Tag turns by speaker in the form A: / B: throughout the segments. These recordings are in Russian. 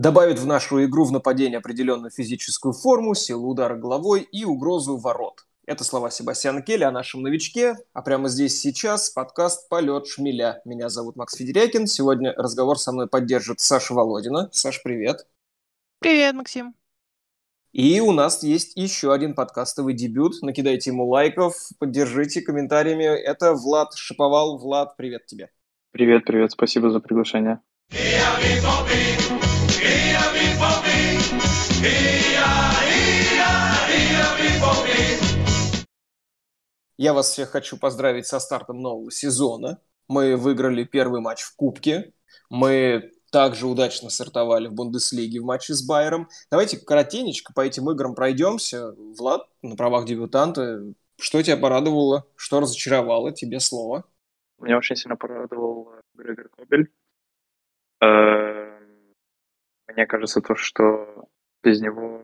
A: добавит в нашу игру в нападение определенную физическую форму, силу удара головой и угрозу ворот. Это слова Себастьяна Келли о нашем новичке. А прямо здесь сейчас подкаст «Полет шмеля». Меня зовут Макс Федерякин. Сегодня разговор со мной поддержит Саша Володина. Саш, привет.
B: Привет, Максим.
A: И у нас есть еще один подкастовый дебют. Накидайте ему лайков, поддержите комментариями. Это Влад Шиповал. Влад, привет тебе.
C: Привет, привет. Спасибо за приглашение.
A: Я вас всех хочу поздравить со стартом нового сезона. Мы выиграли первый матч в Кубке. Мы также удачно стартовали в Бундеслиге в матче с Байером. Давайте коротенечко по этим играм пройдемся. Влад, на правах дебютанта, что тебя порадовало, что разочаровало? Тебе слово.
C: Меня очень сильно порадовал Грегор Кобель. Э, мне кажется, то, что без него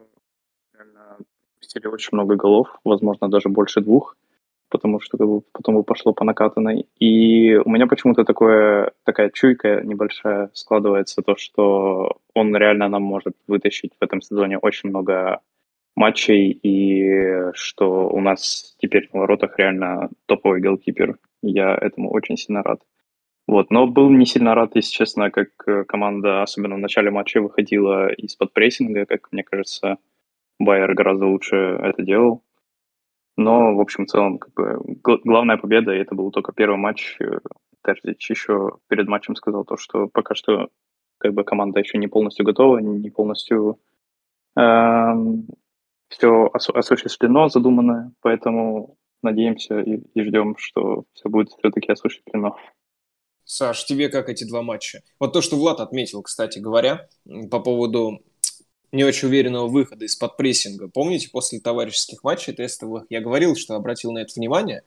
C: пустили очень много голов, возможно, даже больше двух, потому что как бы, потом пошло по накатанной. И у меня почему-то такое, такая чуйка небольшая складывается, то, что он реально нам может вытащить в этом сезоне очень много матчей, и что у нас теперь на воротах реально топовый голкипер. Я этому очень сильно рад. Вот, но был не сильно рад, если честно, как э, команда, особенно в начале матча, выходила из-под прессинга, как мне кажется, Байер гораздо лучше это делал. Но, в общем, в целом, как бы, главная победа, и это был только первый матч. Э, Терзич еще перед матчем сказал то, что пока что как бы команда еще не полностью готова, не полностью э, эм, все осуществлено, задуманное, поэтому надеемся и, и ждем, что все будет все-таки осуществлено.
A: Саш, тебе как эти два матча? Вот то, что Влад отметил, кстати говоря, по поводу не очень уверенного выхода из-под прессинга. Помните, после товарищеских матчей тестовых я говорил, что обратил на это внимание,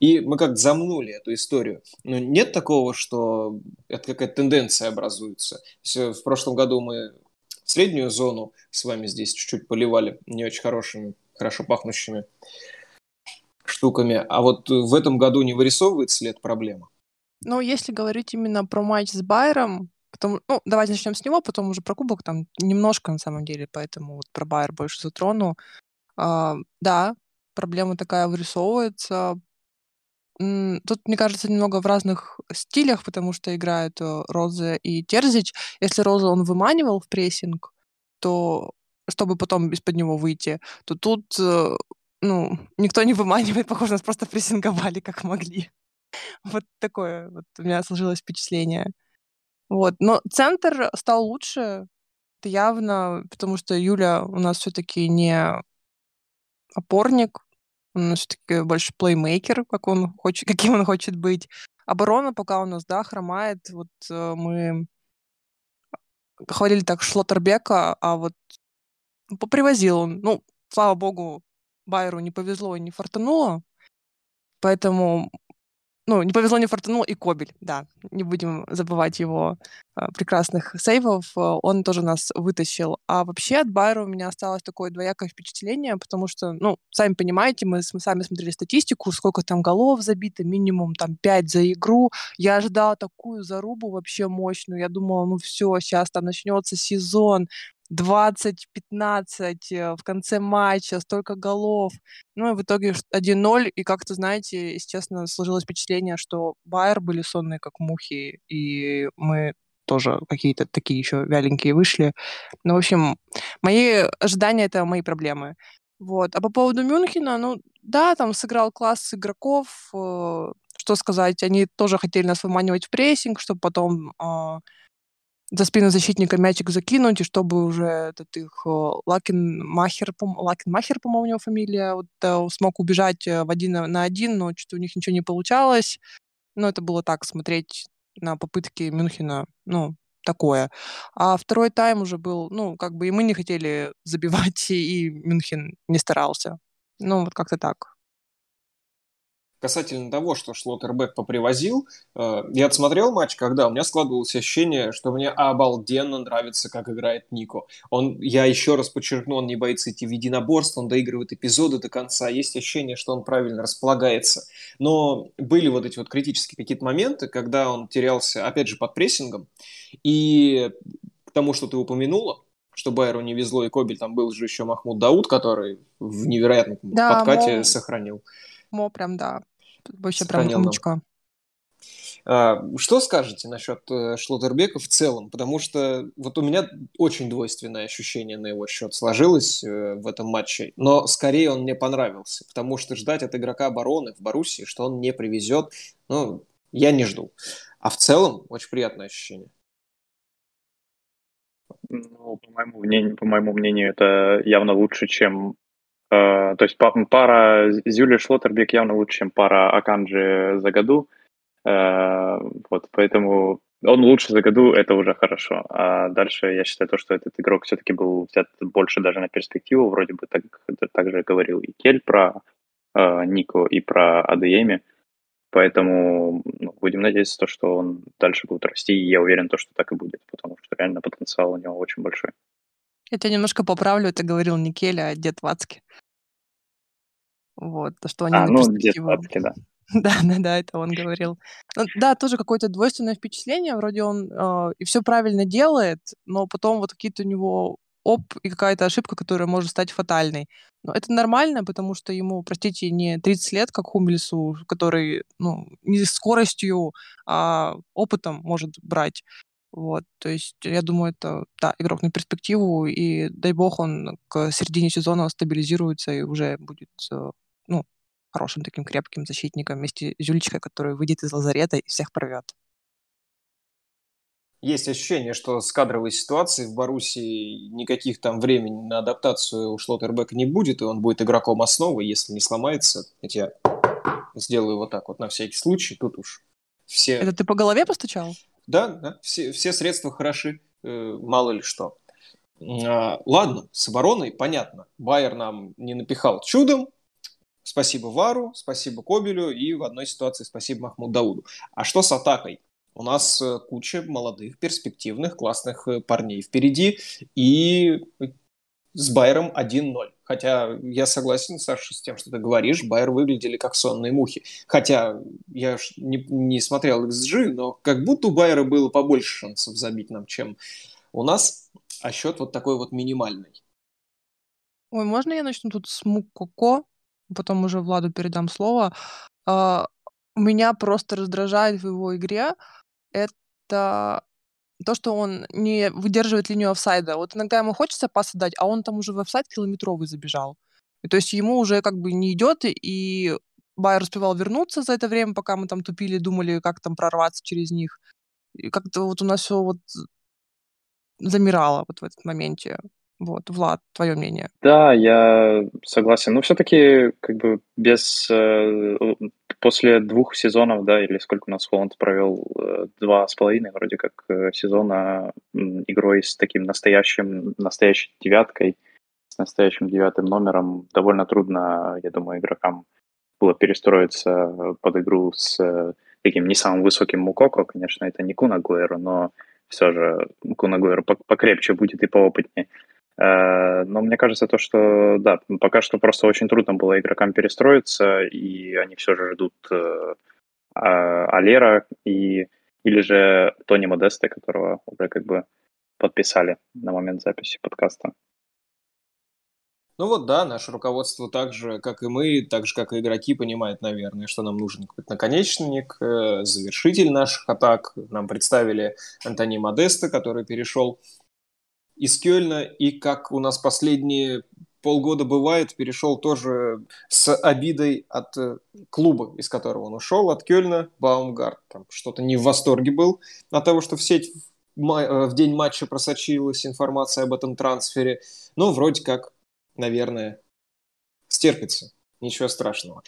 A: и мы как-то замнули эту историю. Но нет такого, что это какая-то тенденция образуется. В прошлом году мы среднюю зону с вами здесь чуть-чуть поливали не очень хорошими, хорошо пахнущими штуками, а вот в этом году не вырисовывается ли эта проблема?
B: Ну, если говорить именно про матч с Байером, потом, ну, давайте начнем с него, потом уже про кубок там немножко на самом деле, поэтому вот про Байер больше затрону. А, да, проблема такая вырисовывается. Тут, мне кажется, немного в разных стилях, потому что играют э, Роза и Терзич. Если Роза он выманивал в прессинг, то чтобы потом из-под него выйти, то тут, э, ну, никто не выманивает, похоже, нас просто прессинговали как могли. Вот такое вот у меня сложилось впечатление. Вот. Но центр стал лучше. Это явно, потому что Юля у нас все-таки не опорник, он все-таки больше плеймейкер, как он хочет, каким он хочет быть. Оборона пока у нас, да, хромает. Вот э, мы хвалили так Шлоттербека, а вот попривозил он. Ну, слава богу, Байеру не повезло и не фартануло. Поэтому ну, не повезло, не фартанул, и Кобель, да, не будем забывать его э, прекрасных сейвов, э, он тоже нас вытащил. А вообще от Байера у меня осталось такое двоякое впечатление, потому что, ну, сами понимаете, мы, мы сами смотрели статистику, сколько там голов забито, минимум там 5 за игру. Я ожидала такую зарубу вообще мощную, я думала, ну все, сейчас там начнется сезон, 20-15 э, в конце матча, столько голов. Ну и в итоге 1-0, и как-то, знаете, естественно, сложилось впечатление, что Байер были сонные, как мухи, и мы тоже какие-то такие еще вяленькие вышли. Ну, в общем, мои ожидания — это мои проблемы. Вот. А по поводу Мюнхена, ну, да, там сыграл класс игроков, э, что сказать, они тоже хотели нас выманивать в прессинг, чтобы потом э, за спину защитника мячик закинуть, и чтобы уже этот их э, Лакин Махер, Лакин Махер, по-моему, у него фамилия, вот, э, смог убежать э, в один на один, но что-то у них ничего не получалось. Но это было так, смотреть на попытки Мюнхена, ну, такое. А второй тайм уже был, ну, как бы и мы не хотели забивать, и Мюнхен не старался. Ну, вот как-то так.
A: Касательно того, что Шлоттербек попривозил, э, я отсмотрел матч, когда у меня складывалось ощущение, что мне обалденно нравится, как играет Нико. Он, я еще раз подчеркну, он не боится идти в единоборство, он доигрывает эпизоды до конца, есть ощущение, что он правильно располагается. Но были вот эти вот критические какие-то моменты, когда он терялся, опять же, под прессингом, и к тому, что ты упомянула, что Байеру не везло, и Кобель, там был же еще Махмуд Дауд, который в невероятном да, подкате Мо... сохранил.
B: Мо прям, да, Вообще прям умничка.
A: А, что скажете насчет э, Шлотербека в целом? Потому что вот у меня очень двойственное ощущение на его счет сложилось э, в этом матче, но скорее он мне понравился, потому что ждать от игрока обороны в Боруссии, что он не привезет, ну, я не жду. А в целом очень приятное ощущение.
C: Ну, по моему мнению, по моему мнению, это явно лучше, чем то есть пара Зюли Шлоттербек явно лучше, чем пара Аканджи за году. Э, вот, поэтому он лучше за году, это уже хорошо. А дальше я считаю то, что этот игрок все-таки был взят больше даже на перспективу. Вроде бы так, так же говорил и Кель про э, Нико, и про АДМи. Поэтому ну, будем надеяться, то, что он дальше будет расти, и я уверен, то, что так и будет, потому что реально потенциал у него очень большой.
B: Я тебя немножко поправлю, это говорил не Кель, а дед Вацки. Вот, то, что они
C: а, ну. Вацки, да.
B: Да, да, да, это он говорил. Ну, да, тоже какое-то двойственное впечатление. Вроде он э, и все правильно делает, но потом вот какие-то у него оп и какая-то ошибка, которая может стать фатальной. Но это нормально, потому что ему, простите, не 30 лет, как Хумельсу, который ну, не скоростью, а опытом может брать. Вот, то есть я думаю, это, да, игрок на перспективу, и дай бог он к середине сезона стабилизируется и уже будет, э, ну, хорошим таким крепким защитником вместе с Зюлечкой, который выйдет из лазарета и всех порвет.
A: Есть ощущение, что с кадровой ситуацией в Боруссии никаких там времени на адаптацию у Шлоттербека не будет, и он будет игроком основы, если не сломается. Я сделаю вот так вот на всякий случай, тут уж все...
B: Это ты по голове постучал?
A: Да, да все, все средства хороши, э, мало ли что. А, ладно, с обороной понятно. Байер нам не напихал чудом. Спасибо Вару, спасибо Кобелю и в одной ситуации спасибо Махмуд Дауду. А что с атакой? У нас э, куча молодых, перспективных, классных э, парней впереди. И с Байером 1-0. Хотя я согласен, Саша, с тем, что ты говоришь, Байер выглядели как сонные мухи. Хотя я не, не смотрел XG, но как будто у Байера было побольше шансов забить нам, чем у нас, а счет вот такой вот минимальный.
B: Ой, можно я начну тут с Мукоко, потом уже Владу передам слово. Uh, меня просто раздражает в его игре это то, что он не выдерживает линию офсайда. Вот иногда ему хочется пас дать, а он там уже в офсайд километровый забежал. И то есть ему уже как бы не идет, и Байер успевал вернуться за это время, пока мы там тупили, думали, как там прорваться через них. И как-то вот у нас все вот замирало вот в этот моменте. Вот, Влад, твое мнение.
C: Да, я согласен. Но все-таки как бы без э, после двух сезонов, да, или сколько у нас Холланд провел, э, два с половиной вроде как э, сезона игрой с таким настоящим, настоящей девяткой, с настоящим девятым номером, довольно трудно, я думаю, игрокам было перестроиться под игру с таким не самым высоким Мукоко, конечно, это не Куна Гуэру, но все же Куна Гуэру покрепче будет и поопытнее. Э, но мне кажется, то, что да, пока что просто очень трудно было игрокам перестроиться, и они все же ждут э, а, Алера и или же Тони Модеста, которого уже как бы подписали на момент записи подкаста.
A: Ну вот да, наше руководство так же, как и мы, так же, как и игроки, понимает, наверное, что нам нужен какой-то наконечник, э, завершитель наших атак. Нам представили Антони Модеста, который перешел из Кёльна, и как у нас последние полгода бывает, перешел тоже с обидой от э, клуба, из которого он ушел, от Кёльна, Баумгарт. Там что-то не в восторге был от того, что в сеть в, э, день матча просочилась информация об этом трансфере. Но вроде как, наверное, стерпится. Ничего страшного.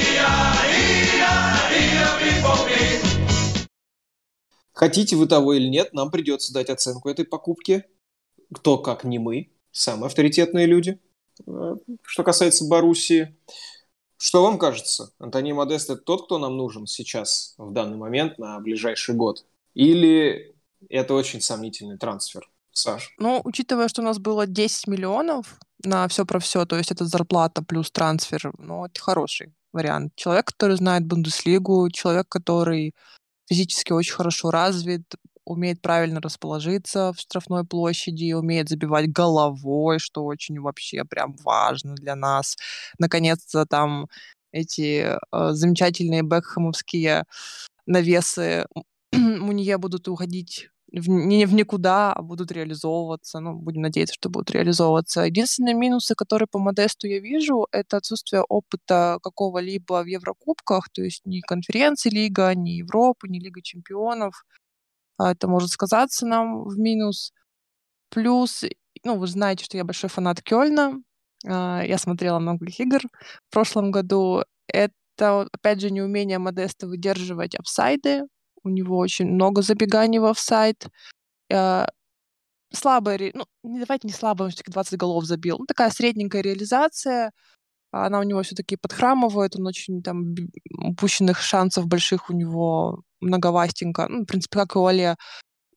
A: Ia, Хотите вы того или нет, нам придется дать оценку этой покупке. Кто, как не мы, самые авторитетные люди. э, что касается Боруссии. Что вам кажется? Антони Модест – это тот, кто нам нужен сейчас, в данный момент, на ближайший год? Или это очень сомнительный трансфер? Саш?
B: Ну, учитывая, что у нас было 10 миллионов на все про все, то есть это зарплата плюс трансфер, ну, это хороший вариант. Человек, который знает Бундеслигу, человек, который физически очень хорошо развит, умеет правильно расположиться в штрафной площади, умеет забивать головой, что очень вообще прям важно для нас. Наконец-то там эти э, замечательные бекхэмовские навесы Мунье будут уходить в, не в никуда, а будут реализовываться. Ну, будем надеяться, что будут реализовываться. Единственные минусы, которые по Модесту я вижу, это отсутствие опыта какого-либо в Еврокубках, то есть ни конференции лига, ни Европы, ни Лига чемпионов. А это может сказаться нам в минус. Плюс, ну, вы знаете, что я большой фанат Кёльна. А, я смотрела много игр в прошлом году. Это, опять же, неумение Модеста выдерживать офсайды, у него очень много забеганий в офсайд. Э, слабая, ну, не давайте не слабая, он все-таки 20 голов забил. Ну, такая средненькая реализация. Она у него все-таки подхрамывает, он очень там упущенных шансов больших у него многовастенько. Ну, в принципе, как и у Оле.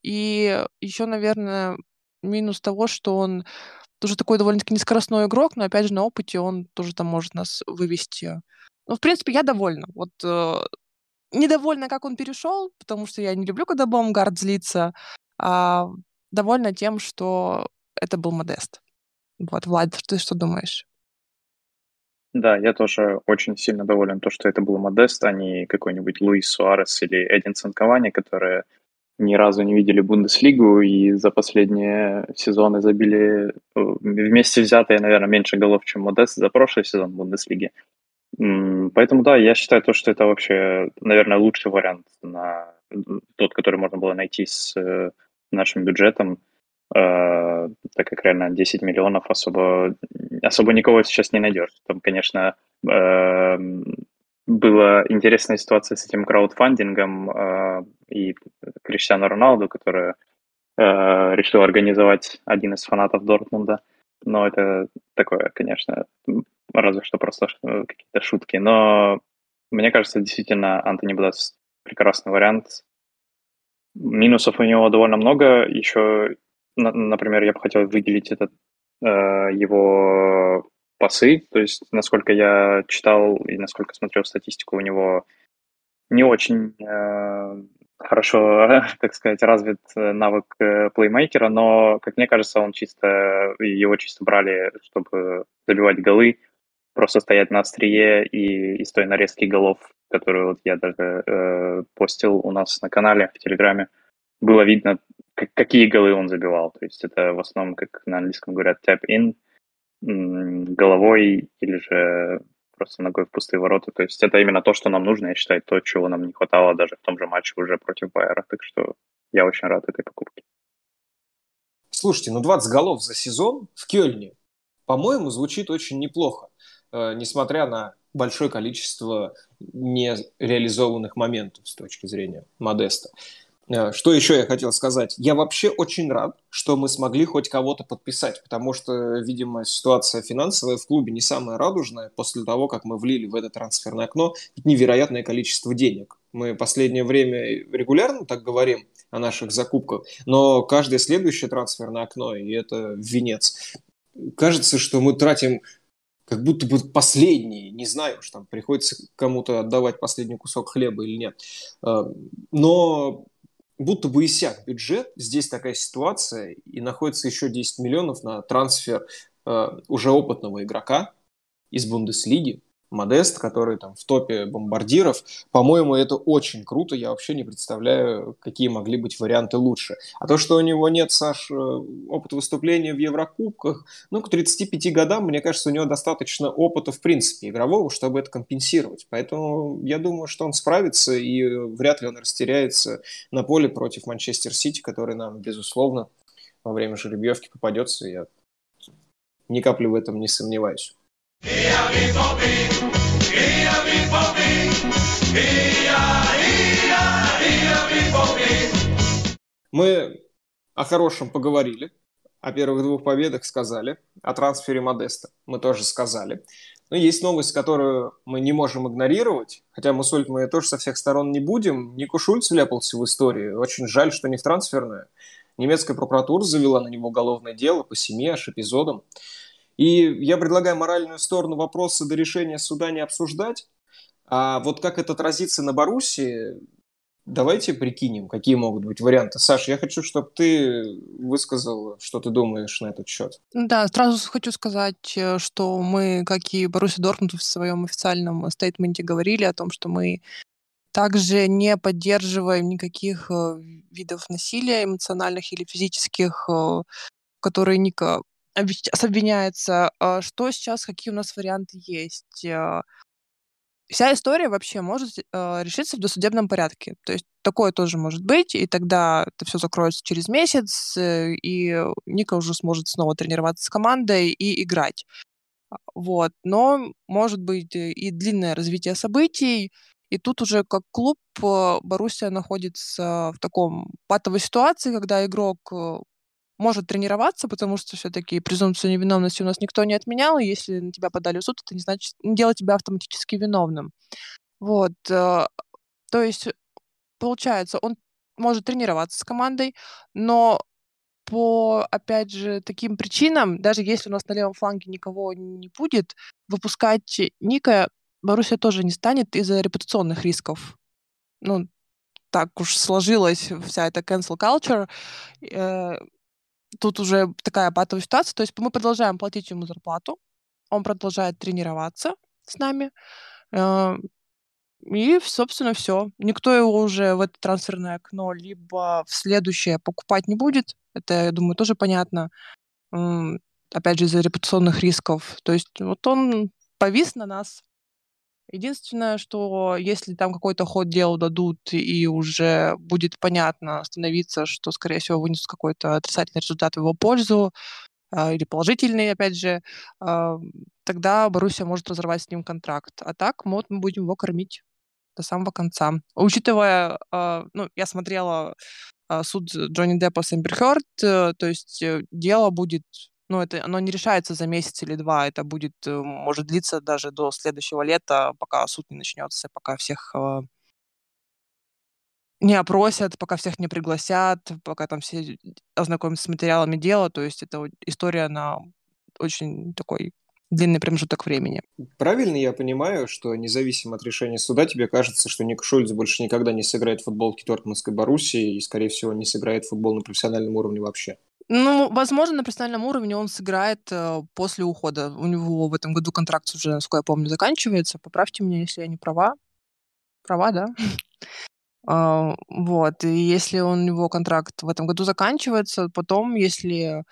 B: И еще, наверное, минус того, что он тоже такой довольно-таки нескоростной игрок, но опять же на опыте он тоже там может нас вывести. Ну, в принципе, я довольна. Вот э, недовольна, как он перешел, потому что я не люблю, когда Бомгард злится, а довольна тем, что это был Модест. Вот, Влад, ты что думаешь?
C: Да, я тоже очень сильно доволен то, что это был Модест, а не какой-нибудь Луис Суарес или Эдинсон Кавани, которые ни разу не видели Бундеслигу и за последние сезоны забили э, вместе взятые, наверное, меньше голов, чем Модест за прошлый сезон Бундеслиги. Поэтому да, я считаю то, что это вообще, наверное, лучший вариант на тот, который можно было найти с э, нашим бюджетом, э, так как реально 10 миллионов особо, особо никого сейчас не найдешь. Там, конечно, э, была интересная ситуация с этим краудфандингом э, и Криштиану Роналду, который решил организовать один из фанатов Дортмунда. Но это такое, конечно, разве что просто какие-то шутки. Но мне кажется, действительно, Антони Блэс прекрасный вариант. Минусов у него довольно много. Еще, например, я бы хотел выделить этот э, его пасы. То есть, насколько я читал и насколько смотрел статистику, у него не очень э, хорошо, так сказать, развит э, навык плеймейкера, но, как мне кажется, он чисто, его чисто брали, чтобы забивать голы, просто стоять на острие и из той нарезки голов, которую вот я даже э, постил у нас на канале в Телеграме, было видно, как, какие голы он забивал. То есть это в основном, как на английском говорят, tap-in, головой или же просто ногой в пустые ворота. То есть это именно то, что нам нужно, я считаю, то, чего нам не хватало даже в том же матче уже против Байера. Так что я очень рад этой покупке.
A: Слушайте, ну 20 голов за сезон в Кёльне, по-моему, звучит очень неплохо. Э, несмотря на большое количество нереализованных моментов с точки зрения Модеста. Э, что еще я хотел сказать? Я вообще очень рад, что мы смогли хоть кого-то подписать, потому что, видимо, ситуация финансовая в клубе не самая радужная после того, как мы влили в это трансферное окно невероятное количество денег. Мы последнее время регулярно так говорим о наших закупках, но каждое следующее трансферное окно, и это венец. Кажется, что мы тратим как будто бы последний, не знаю, что там приходится кому-то отдавать последний кусок хлеба или нет. Э, но будто бы иссяк бюджет, здесь такая ситуация, и находится еще 10 миллионов на трансфер э, уже опытного игрока из Бундеслиги, Модест, который там в топе бомбардиров. По-моему, это очень круто. Я вообще не представляю, какие могли быть варианты лучше. А то, что у него нет, Саш, э, опыта выступления в Еврокубках, ну, к 35 годам, мне кажется, у него достаточно опыта, в принципе, игрового, чтобы это компенсировать. Поэтому я думаю, что он справится, и вряд ли он растеряется на поле против Манчестер Сити, который нам, безусловно, во время жеребьевки попадется. Я ни капли в этом не сомневаюсь. Мы о хорошем поговорили, О первых двух победах сказали. О трансфере Модеста мы тоже сказали. Но есть новость, которую мы не можем игнорировать, хотя мы сольт мы тоже со всех сторон не будем. Нику Шульц вляпался в историю. Очень жаль, что не в трансферную. Немецкая прокуратура завела на него уголовное дело по семи аж эпизодам. И я предлагаю моральную сторону вопроса до решения суда не обсуждать. А вот как это отразится на Боруссии, давайте прикинем, какие могут быть варианты. Саша, я хочу, чтобы ты высказал, что ты думаешь на этот счет.
B: Да, сразу хочу сказать, э, что мы, как и Боруссия Дортмунд в своем официальном стейтменте говорили о том, что мы также не поддерживаем никаких э, видов насилия эмоциональных или физических, э, которые Обвиняется. А что сейчас, какие у нас варианты есть? вся история вообще может э, решиться в досудебном порядке. То есть такое тоже может быть, и тогда это все закроется через месяц, э, и Ника уже сможет снова тренироваться с командой и играть. А, вот. Но может быть и длинное развитие событий, и тут уже как клуб э, Боруссия находится в таком патовой ситуации, когда игрок э, может тренироваться, потому что все-таки презумпцию невиновности у нас никто не отменял, и если на тебя подали в суд, это не значит, не делает тебя автоматически виновным. Вот. Э, то есть, получается, он может тренироваться с командой, но по, опять же, таким причинам, даже если у нас на левом фланге никого не будет, выпускать Ника Боруссия тоже не станет из-за репутационных рисков. Ну, так уж сложилась вся эта cancel culture. Тут уже такая патовая ситуация. То есть мы продолжаем платить ему зарплату, он продолжает тренироваться с нами. Э, и, собственно, все. Никто его уже в это трансферное окно либо в следующее покупать не будет. Это, я думаю, тоже понятно. Опять же, из-за репутационных рисков. То есть вот он повис на нас Единственное, что если там какой-то ход дел дадут и уже будет понятно становиться, что, скорее всего, вынесут какой-то отрицательный результат в его пользу, а, или положительный, опять же, а, тогда Боруссия может разорвать с ним контракт. А так мы будем его кормить до самого конца. Учитывая, а, ну, я смотрела суд Джонни Деппа с Эмбер Хёрд, э, то есть э, дело будет ну, это, оно не решается за месяц или два, это будет, э, может длиться даже до следующего лета, пока суд не начнется, пока всех э, не опросят, пока всех не пригласят, пока там все ознакомятся с материалами дела, то есть это история на очень такой длинный промежуток времени.
A: Правильно я понимаю, что независимо от решения суда, тебе кажется, что Ник Шульц больше никогда не сыграет в футболке Дортмундской Боруссии и, скорее всего, не сыграет в футбол на профессиональном уровне вообще?
B: Ну, возможно, на профессиональном уровне он сыграет э, после ухода. У него в этом году контракт уже, насколько я помню, заканчивается. Поправьте меня, если я не права. Права, да? А, вот. И если он, у него контракт в этом году заканчивается, потом, если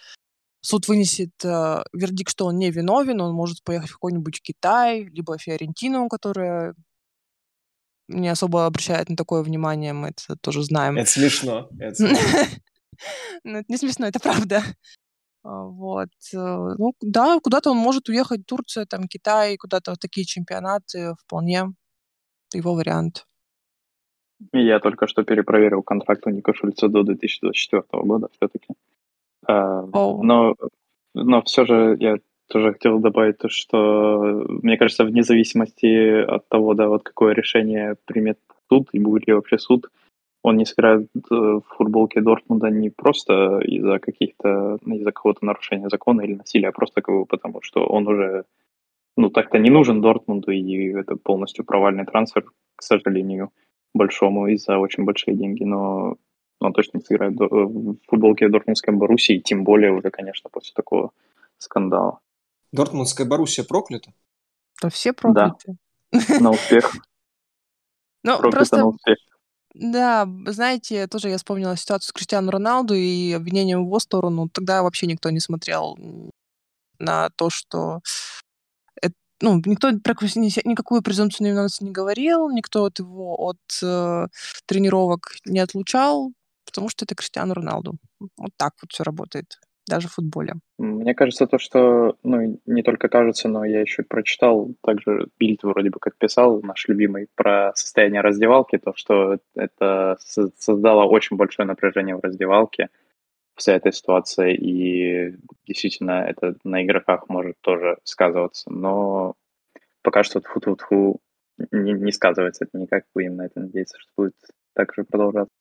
B: суд вынесет э, вердикт, что он не виновен, он может поехать в какой-нибудь Китай, либо Фиорентину, которая не особо обращает на такое внимание, мы это тоже знаем.
A: Это смешно. Это смешно.
B: Ну, это не смешно, это правда. А, вот. Э, ну, да, куда-то он может уехать, Турция, там, Китай, куда-то вот такие чемпионаты, вполне его вариант.
C: Я только что перепроверил контракт у Ника Шульца до 2024 года все-таки. А, но, но все же я тоже хотел добавить то, что, мне кажется, вне зависимости от того, да, вот какое решение примет суд, и будет ли вообще суд, он не сыграет э, в футболке Дортмунда не просто из-за каких-то, из-за какого-то нарушения закона или насилия, а просто потому, что он уже, ну, так-то не нужен Дортмунду, и это полностью провальный трансфер, к сожалению, большому из-за очень большие деньги, но он точно не сыграет в футболке Дортмундской Боруссии, тем более уже, конечно, после такого скандала.
A: Дортмундская Боруссия проклята?
B: Да все прокляты.
C: Да, на успех.
B: Ну, просто... на успех. Да, знаете, тоже я вспомнила ситуацию с Криштиану Роналду и обвинением в его сторону. Тогда вообще никто не смотрел на то, что эт ну, никто про никакую презумпцию невиновности не говорил, никто от его от э, тренировок не отлучал, потому что это Криштиану Роналду. Вот так вот все работает даже в футболе.
C: Мне кажется, то, что, ну, не только кажется, но я еще прочитал, также Бильд вроде бы как писал, наш любимый, про состояние раздевалки, то, что это создало очень большое напряжение в раздевалке, вся эта ситуация, и действительно это на игроках может тоже сказываться. Но пока что фу -фу -фу, не, не сказывается это никак, будем на это надеяться, что будет так же продолжаться.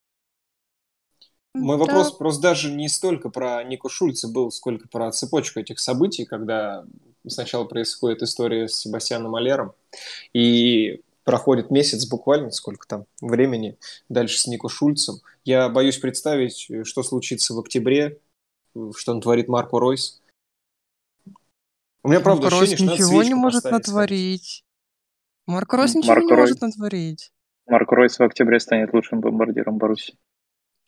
A: Мой да. вопрос просто даже не столько про Нику Шульца был, сколько про цепочку этих событий, когда сначала происходит история с Себастьяном Алером, и проходит месяц буквально, сколько там времени, дальше с Нико Шульцем. Я боюсь представить, что случится в октябре, что он творит Марко Ройс.
B: У меня, правда, Марко ощущение, Ройс ничего не может натворить. Марко Ройс ничего Марко не Рой... может натворить.
C: Марко Ройс в октябре станет лучшим бомбардиром Баруси.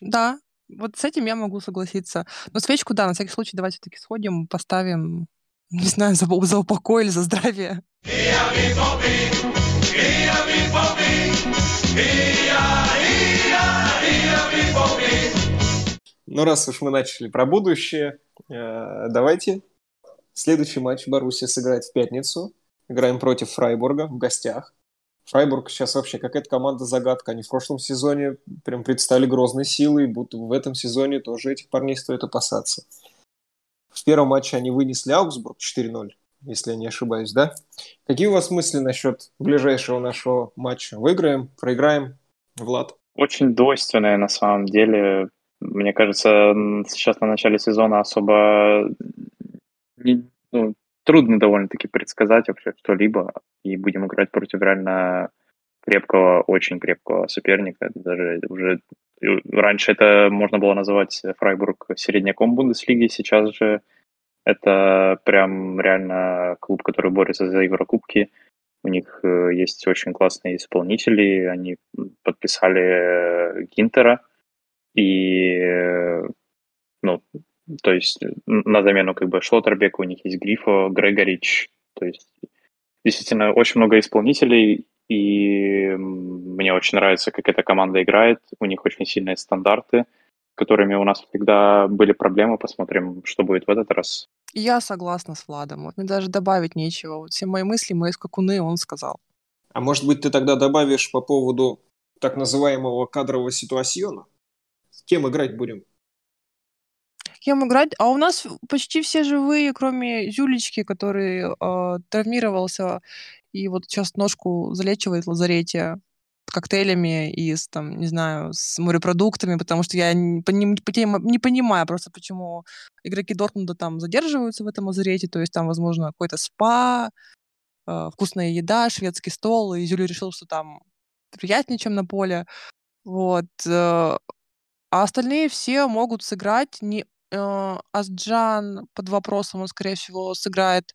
B: Да, вот с этим я могу согласиться. Но свечку, да, на всякий случай давайте все-таки сходим, поставим, не знаю, за, за упокой или за здравие.
A: Ну, раз уж мы начали про будущее, э, давайте. Следующий матч Боруссия сыграет в пятницу. Играем против Фрайбурга в гостях. Фрайбург сейчас вообще какая-то команда-загадка. Они в прошлом сезоне прям предстали грозной силой, будто в этом сезоне тоже этих парней стоит опасаться. В первом матче они вынесли Аугсбург 4-0, если я не ошибаюсь, да? Какие у вас мысли насчет ближайшего нашего матча? Выиграем, проиграем? Влад?
C: Очень двойственное на самом деле. Мне кажется, сейчас на начале сезона особо ну, трудно довольно-таки предсказать вообще что-либо, и будем играть против реально крепкого, очень крепкого соперника. Даже уже раньше это можно было называть Фрайбург середняком Бундеслиги, сейчас же это прям реально клуб, который борется за Еврокубки. У них э, есть очень классные исполнители, они подписали э, Гинтера, и э, ну, то есть на замену как бы Шлоттербека у них есть Грифо, Грегорич. То есть действительно очень много исполнителей, и мне очень нравится, как эта команда играет. У них очень сильные стандарты, которыми у нас всегда были проблемы. Посмотрим, что будет в этот раз.
B: Я согласна с Владом. Вот мне даже добавить нечего. Вот все мои мысли, мои скакуны он сказал.
A: А может быть, ты тогда добавишь по поводу так называемого кадрового ситуациона? С кем играть будем?
B: Кем играть. А у нас почти все живые, кроме Зюлечки, который э, травмировался и вот сейчас ножку залечивает в лазарете коктейлями и с, там, не знаю, с морепродуктами, потому что я не, не, не понимаю просто, почему игроки Дортмунда там задерживаются в этом лазарете, то есть там, возможно, какой-то спа, э, вкусная еда, шведский стол, и Зюля решил, что там приятнее, чем на поле. Вот. Э, а остальные все могут сыграть не э, Асджан под вопросом, он, скорее всего, сыграет,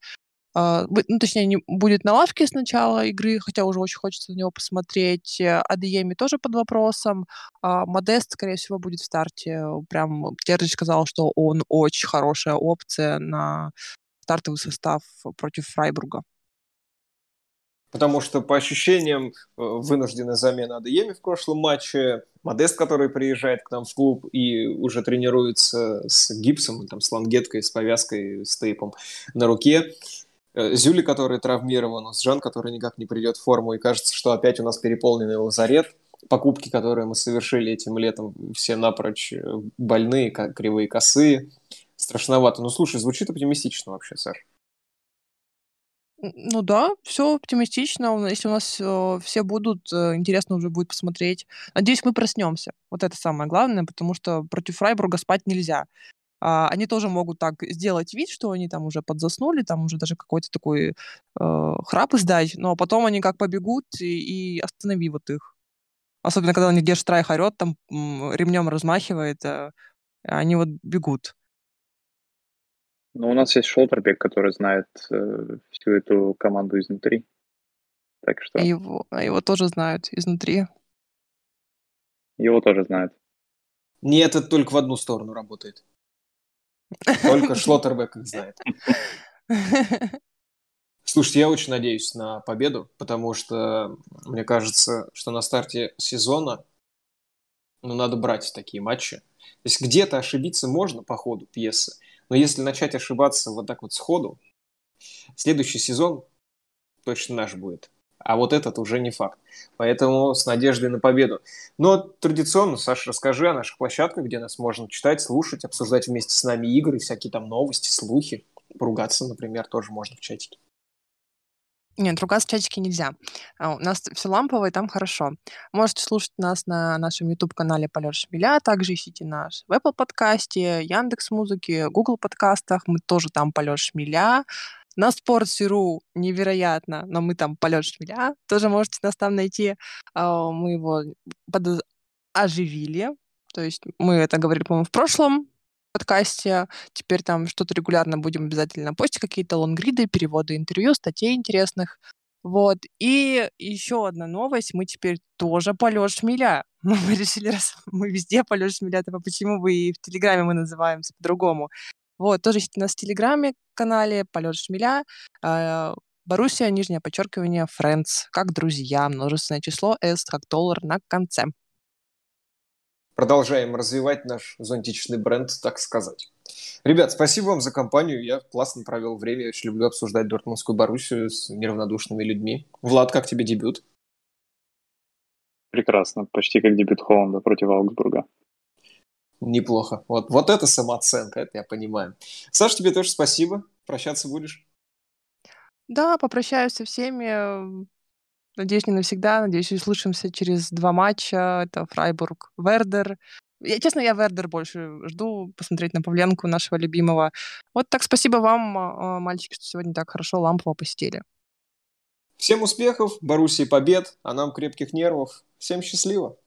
B: э, ну, точнее, не, будет на лавке с начала игры, хотя уже очень хочется на него посмотреть. Э, Адееми тоже под вопросом. А Модест, скорее всего, будет в старте. Прям Тердич сказал, что он очень хорошая опция на стартовый состав против Фрайбурга.
A: Потому что, по ощущениям, э, вынужденная замена Адееми в прошлом матче, Модест, который приезжает к нам в клуб и уже тренируется с гипсом, там, с лангеткой, с повязкой, с тейпом на руке. Э, Зюли, который травмирован, Жан, который никак не придет в форму, и кажется, что опять у нас переполненный лазарет. Покупки, которые мы совершили этим летом, все напрочь э, больные, кривые косые. Страшновато. Ну, слушай, звучит оптимистично вообще, Саш.
B: Ну да, все оптимистично. Если у нас э, все будут, э, интересно уже будет посмотреть. Надеюсь, мы проснемся. Вот это самое главное, потому что против Фрайбурга спать нельзя. А, они тоже могут так сделать вид, что они там уже подзаснули, там уже даже какой-то такой э, храп издать, но потом они как побегут и, и останови вот их. Особенно, когда они Герштрайх орет, там ремнем размахивает, э, они вот бегут.
C: Ну, у нас есть Шолтербек, который знает э, всю эту команду изнутри. Так что...
B: Его, а его тоже знают изнутри.
C: Его тоже знают.
A: Нет, это только в одну сторону работает. Только Шлоттербек их знает. Слушайте, я очень надеюсь на победу, потому что мне кажется, что на старте сезона ну, надо брать такие матчи. То есть где-то ошибиться можно по ходу пьесы, но если начать ошибаться вот так вот сходу, следующий сезон точно наш будет. а вот этот уже не факт. Поэтому с надеждой на победу. Но традиционно, Саша, расскажи о наших площадках, где нас можно читать, слушать, обсуждать вместе с нами игры, всякие там новости, слухи. Поругаться, например, тоже можно в чатике.
B: Нет, ругаться в чатике нельзя. А, у нас все ламповое, там хорошо. Можете слушать нас на нашем YouTube-канале «Полет Шмеля», также ищите нас в Apple подкасте, Яндекс Музыке, Google подкастах, мы тоже там «Полет Шмеля». На Sports.ru невероятно, но мы там «Полет Шмеля», тоже можете нас там найти. А, мы его под... оживили, то есть мы это говорили, по-моему, в прошлом подкасте. Теперь там что-то регулярно будем обязательно постить, какие-то лонгриды, переводы интервью, статей интересных. Вот. И еще одна новость. Мы теперь тоже полет шмеля. Мы решили, раз мы везде полет шмеля, то почему бы и в Телеграме мы называемся по-другому. Вот, тоже ищите нас в Телеграме канале полет шмеля. Э, Боруссия, нижнее подчеркивание, friends, как друзья, множественное число, s как доллар на конце
A: продолжаем развивать наш зонтичный бренд, так сказать. Ребят, спасибо вам за компанию. Я классно провел время. Я очень люблю обсуждать Дортмундскую Боруссию с неравнодушными людьми. Влад, как тебе дебют?
C: Прекрасно. Почти как дебют Холланда против Аугсбурга.
A: Неплохо. Вот, вот это самооценка, это я понимаю. Саш, тебе тоже спасибо. Прощаться будешь?
B: Да, попрощаюсь со всеми. Надеюсь, не навсегда. Надеюсь, услышимся через два матча. Это Фрайбург, Вердер. Я, честно, я Вердер больше жду посмотреть на Павленку нашего любимого. Вот так спасибо вам, а, мальчики, что сегодня так хорошо лампово посетили.
A: Всем успехов, Боруссии побед, а нам крепких нервов. Всем счастливо.